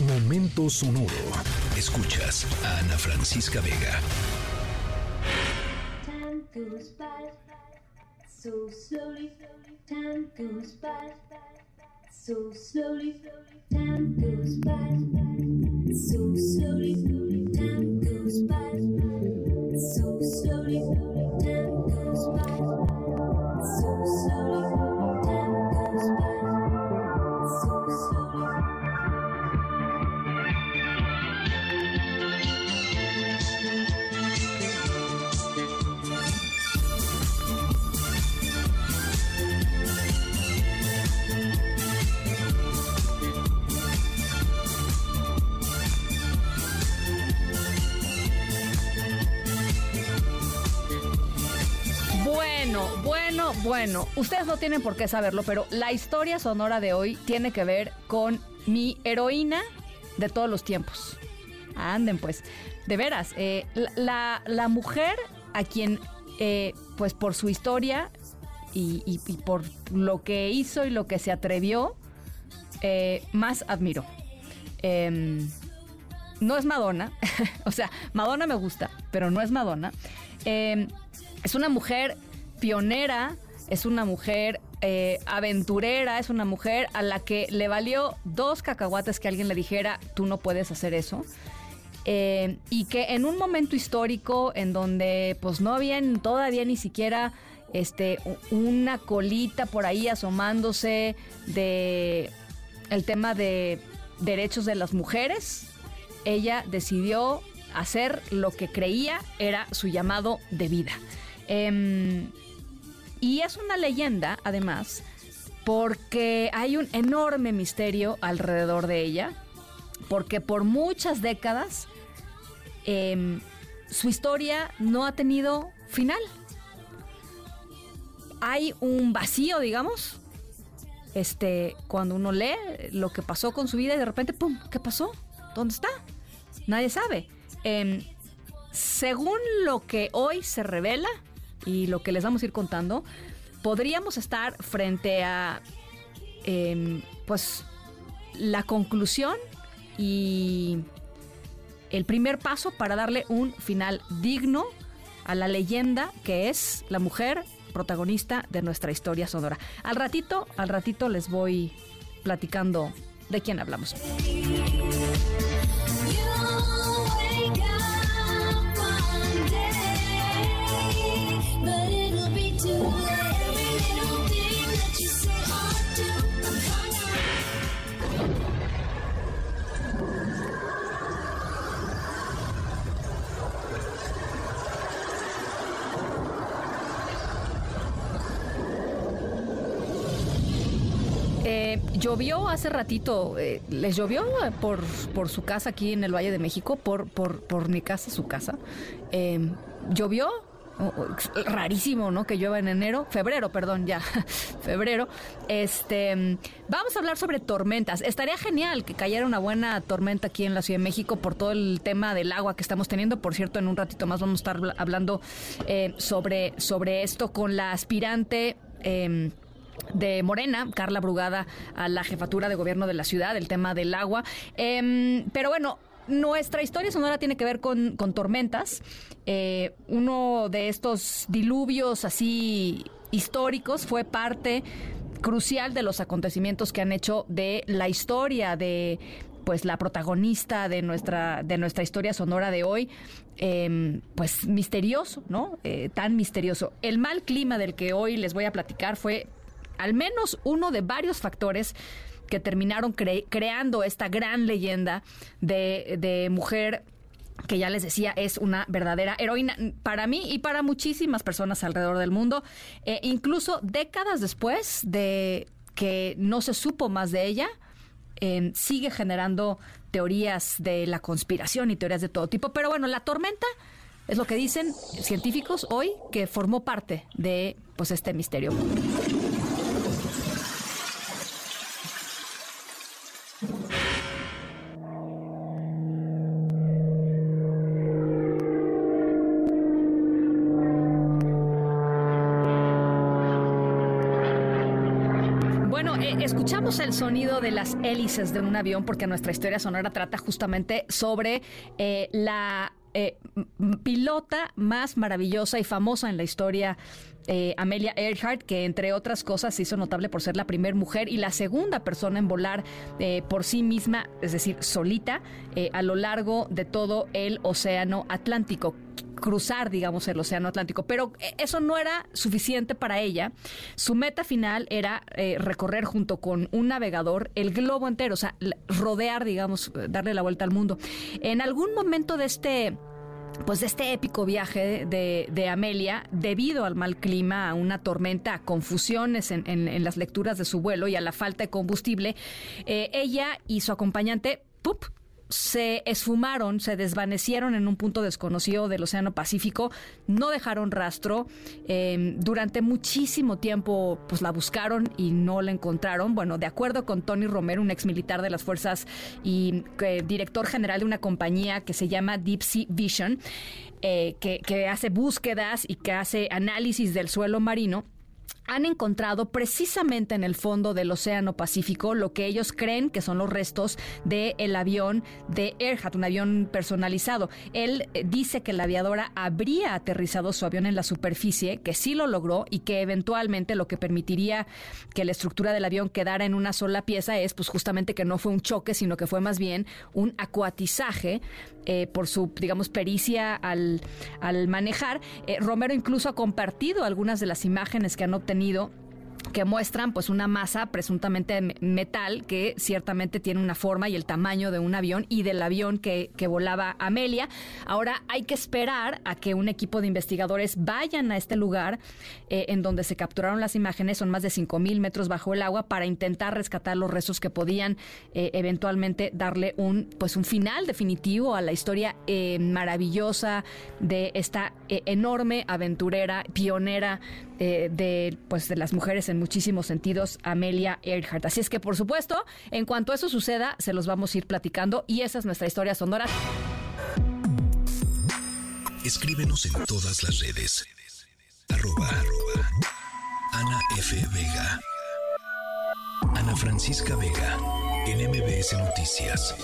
Momento sonoro. Escuchas a Ana Francisca Vega. Time goes by so slowly. Time goes by so slowly. Time goes by so slowly. Bueno, bueno. Ustedes no tienen por qué saberlo, pero la historia sonora de hoy tiene que ver con mi heroína de todos los tiempos. Anden, pues. De veras, eh, la, la- mujer a quien, eh, pues por su historia y, por lo que hizo y lo que se atrevió, eh, más admiro. Em, no es Madonna, o sea, Madonna me gusta, pero no es Madonna. Eh, es una mujer pionera, es una mujer eh, aventurera, es una mujer a la que le valió dos cacahuates que alguien le dijera, tú no puedes hacer eso. Eh, y que en un momento histórico en donde pues no habían todavía ni siquiera este una colita por ahí asomándose de el tema de derechos de las mujeres, ella decidió hacer lo que creía era su llamado de vida. Em, y es una leyenda, además, porque hay un enorme misterio alrededor de ella, porque por muchas décadas em, su historia no ha tenido final. Hay un vacío, digamos, este, cuando uno lee lo que pasó con su vida y de repente, ¡pum!, ¿qué pasó? ¿Dónde está? Nadie sabe. Em, según lo que hoy se revela y lo que les vamos a ir contando, podríamos estar frente a, em, pues, la conclusión y el primer paso para darle un final digno a la leyenda que es la mujer protagonista de nuestra historia sonora. Al ratito, al ratito les voy platicando de quién hablamos. Llovió hace ratito, eh, les llovió por, por su casa aquí en el Valle de México, por, por, por mi casa, su casa. Eh, llovió, rarísimo, ¿no? Que llueva en enero, febrero, perdón, ya, febrero. Este, mm, vamos a hablar sobre tormentas. Estaría genial que cayera una buena tormenta aquí en la Ciudad de México por todo el tema del agua que estamos teniendo. Por cierto, en un ratito más vamos a estar habla- hablando eh, sobre, sobre esto con la aspirante. em, de Morena, Carla Brugada, a la jefatura de gobierno de la ciudad, el tema del agua. Em, pero bueno, nuestra historia sonora tiene que ver con, con tormentas. Eh, uno de estos diluvios así históricos fue parte crucial de los acontecimientos que han hecho de la historia de pues la protagonista de nuestra de nuestra historia sonora de hoy eh, pues misterioso no Eh, tan misterioso el mal clima del que hoy les voy a platicar fue al menos uno de varios factores que terminaron cre- creando esta gran leyenda de, mujer que ya les decía es una verdadera heroína para mí y para muchísimas personas alrededor del mundo, Eh, incluso décadas después de que no se supo más de ella, eh, sigue generando teorías de la conspiración y teorías de todo tipo. Pero bueno, la tormenta es lo que dicen científicos hoy que formó parte de pues este misterio. Escuchamos el sonido de las hélices de un avión porque nuestra historia sonora trata justamente sobre eh, la eh, pilota más maravillosa y famosa en la historia eh, Amelia Earhart, que entre otras cosas se hizo notable por ser la primera mujer y la segunda persona en volar por sí misma, es decir, solita, a lo largo de todo el Océano Atlántico cruzar, digamos, el Océano Atlántico. Pero eh, eso no era suficiente para ella. Su meta final era eh, recorrer junto con un navegador el globo entero, o sea, rodear, digamos, darle la vuelta al mundo. En algún momento de este pues de este épico viaje de, Amelia, debido al mal clima, a una tormenta, a confusiones en, las lecturas de su vuelo y a la falta de combustible, eh, ella y su acompañante ¡pup! Se esfumaron, se desvanecieron en un punto desconocido del Océano Pacífico, no dejaron rastro. Em, durante muchísimo tiempo, pues la buscaron y no la encontraron. Bueno, de acuerdo con Tony Romero, un ex militar de las fuerzas y eh, director general de una compañía que se llama Deep Sea Vision, eh, que hace búsquedas y que hace análisis del suelo marino han encontrado precisamente en el fondo del Océano Pacífico lo que ellos creen que son los restos del avión de Earhart, un avión personalizado. Él eh, dice que la aviadora habría aterrizado su avión en la superficie, que sí lo logró y que eventualmente lo que permitiría que la estructura del avión quedara en una sola pieza es pues justamente que no fue un choque, sino que fue más bien un acuatizaje eh, por su, digamos, pericia al, al manejar. Eh, Romero incluso ha compartido algunas de las imágenes que han obtenido que muestran pues una masa presuntamente metal que ciertamente tiene una forma y el tamaño de un avión y del avión que, que, volaba Amelia. Ahora hay que esperar a que un equipo de investigadores vayan a este lugar eh, en donde se capturaron las imágenes, son más de 5.000 metros bajo el agua, para intentar rescatar los restos que podían eh, eventualmente darle un, pues un final definitivo a la historia eh, maravillosa de esta enorme aventurera, pionera de, pues, de las mujeres en muchísimos sentidos, Amelia Earhart. Así es que, por supuesto, en cuanto eso suceda, se los vamos a ir platicando y esa es nuestra historia sonora. Escríbenos en todas las redes. Arroba, Ana F. Vega. Ana Francisca Vega. En. Noticias.